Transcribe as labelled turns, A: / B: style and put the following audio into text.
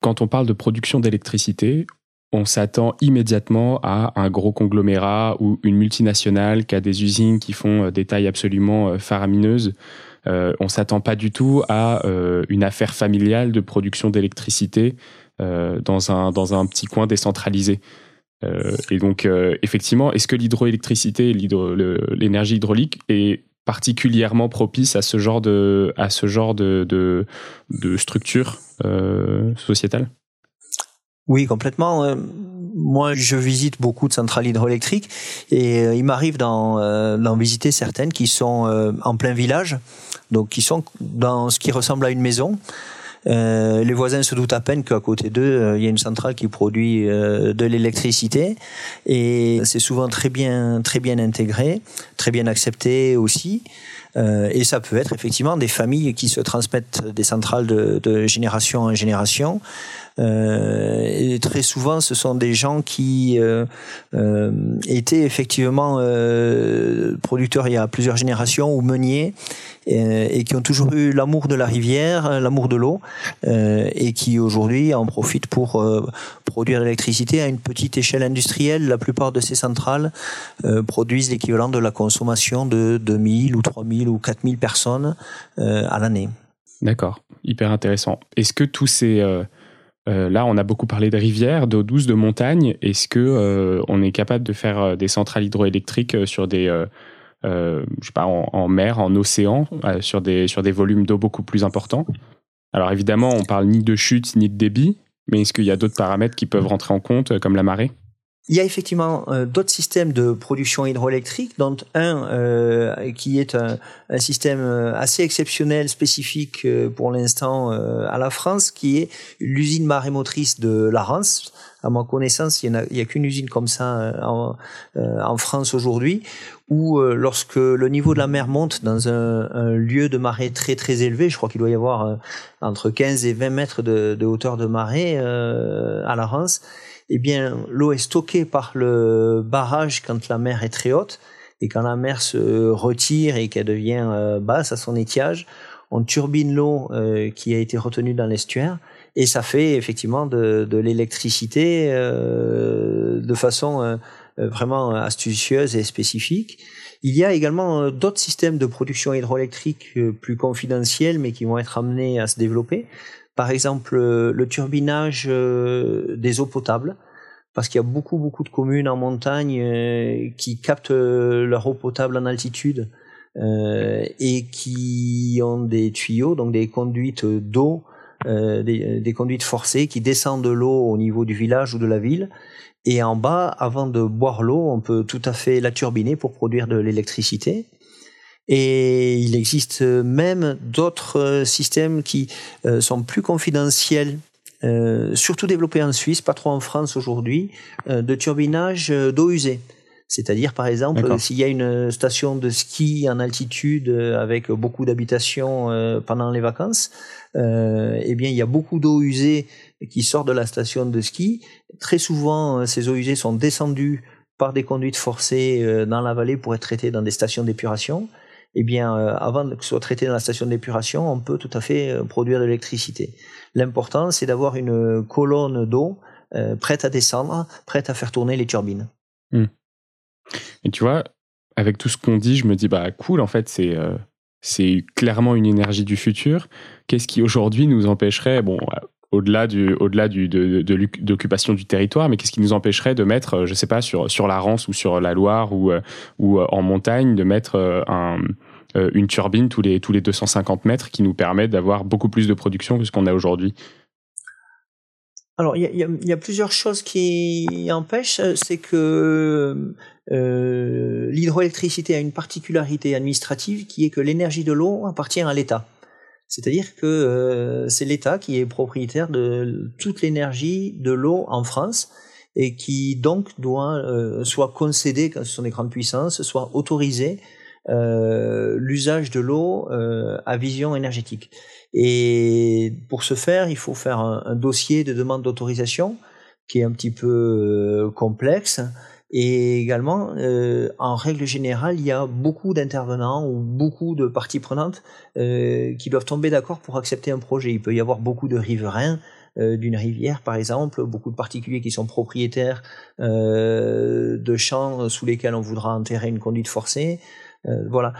A: quand on parle de production d'électricité, on s'attend immédiatement à un gros conglomérat ou une multinationale qui a des usines qui font euh, des tailles absolument euh, faramineuses. Euh, on s'attend pas du tout à euh, une affaire familiale de production d'électricité dans, un, dans un petit coin décentralisé. et donc, effectivement, est-ce que l'hydroélectricité, l'énergie hydraulique est particulièrement propice à ce genre de, à ce genre de, de, structure sociétale?
B: Oui, complètement. Euh, moi, je visite beaucoup de centrales hydroélectriques et euh, il m'arrive euh, d'en visiter certaines qui sont en plein village, donc qui sont dans ce qui ressemble à une maison. Les voisins se doutent à peine qu'à côté d'eux, il y a une centrale qui produit de l'électricité et c'est souvent très bien, très bien intégré, très bien accepté aussi. Et ça peut être effectivement des familles qui se transmettent des centrales de, de génération en génération. Euh, et très souvent, ce sont des gens qui euh, euh, étaient effectivement producteurs il y a plusieurs générations ou meuniers et, qui ont toujours eu l'amour de la rivière, l'amour de l'eau, et qui aujourd'hui en profitent pour produire l'électricité à une petite échelle industrielle. La plupart de ces centrales produisent l'équivalent de la consommation de 2000 ou 3000 ou 4000 personnes à l'année.
A: D'accord, hyper intéressant. Est-ce que tous ces euh, là, on a beaucoup parlé de rivières, d'eau douce, de montagnes. Est-ce que euh, on est capable de faire euh, des centrales hydroélectriques sur des, je sais pas, en, mer, en océan, sur des sur des volumes d'eau beaucoup plus importants? Alors évidemment, on parle ni de chute ni de débit, mais est-ce qu'il y a d'autres paramètres qui peuvent rentrer en compte, comme la marée?
B: Il y a effectivement euh, d'autres systèmes de production hydroélectrique, dont un euh, qui est un, un, système euh, assez exceptionnel, spécifique pour l'instant à la France, qui est l'usine marémotrice de la Rance. À ma connaissance, il n'y a, a qu'une usine comme ça en, en France aujourd'hui, où lorsque le niveau de la mer monte dans un, un, lieu de marée très très élevé, je crois qu'il doit y avoir entre 15 et 20 mètres de, de hauteur de marée à la Rance, eh bien, l'eau est stockée par le barrage quand la mer est très haute. Et quand la mer se retire et qu'elle devient euh, basse à son étiage, on turbine l'eau euh, qui a été retenue dans l'estuaire et ça fait effectivement de, l'électricité euh, de façon vraiment astucieuse et spécifique. Il y a également d'autres systèmes de production hydroélectrique plus confidentiels mais qui vont être amenés à se développer par exemple euh, le turbinage euh, des eaux potables, parce qu'il y a beaucoup beaucoup de communes en montagne euh, qui captent leur eau potable en altitude et qui ont des tuyaux, donc des conduites d'eau, des, conduites forcées qui descendent de l'eau au niveau du village ou de la ville. Et en bas, avant de boire l'eau, on peut tout à fait la turbiner pour produire de l'électricité. Et il existe même d'autres euh, systèmes qui euh, sont plus confidentiels, euh, surtout développés en Suisse, pas trop en France aujourd'hui, de turbinage d'eau usée. C'est-à-dire, par exemple, s'il y a une station de ski en altitude avec beaucoup d'habitations pendant les vacances, eh bien, il y a beaucoup d'eau usée qui sort de la station de ski. Très souvent, ces eaux usées sont descendues par des conduites forcées dans la vallée pour être traitées dans des stations d'épuration eh bien, euh, avant que ce soit traité dans la station d'épuration, on peut tout à fait euh, produire de l'électricité. L'important, c'est d'avoir une colonne d'eau euh, prête à descendre, prête à faire tourner les turbines. Hmm.
A: Et tu vois, avec tout ce qu'on dit, je me dis, bah cool, en fait, c'est c'est clairement une énergie du futur. Qu'est-ce qui aujourd'hui nous empêcherait, bon, au-delà de, d'occupation du territoire, mais qu'est-ce qui nous empêcherait de mettre, euh, je sais pas, sur, sur la Rance ou sur la Loire ou, euh, euh, en montagne, de mettre un, une turbine tous les, tous les 250 mètres qui nous permet d'avoir beaucoup plus de production que ce qu'on a aujourd'hui?
B: Alors, il y a, plusieurs choses qui empêchent. C'est que l'hydroélectricité a une particularité administrative qui est que l'énergie de l'eau appartient à l'État. C'est-à-dire que euh, c'est l'État qui est propriétaire de toute l'énergie de l'eau en France et qui donc doit euh, soit concéder quand ce sont des grandes puissances, soit autoriser euh, l'usage de l'eau à vision énergétique. Et pour ce faire, il faut faire un dossier de demande d'autorisation qui est un petit peu complexe et également, euh, en règle générale, il y a beaucoup d'intervenants ou beaucoup de parties prenantes euh, qui doivent tomber d'accord pour accepter un projet. Il peut y avoir beaucoup de riverains d'une rivière, par exemple, beaucoup de particuliers qui sont propriétaires de champs sous lesquels on voudra enterrer une conduite forcée. voilà.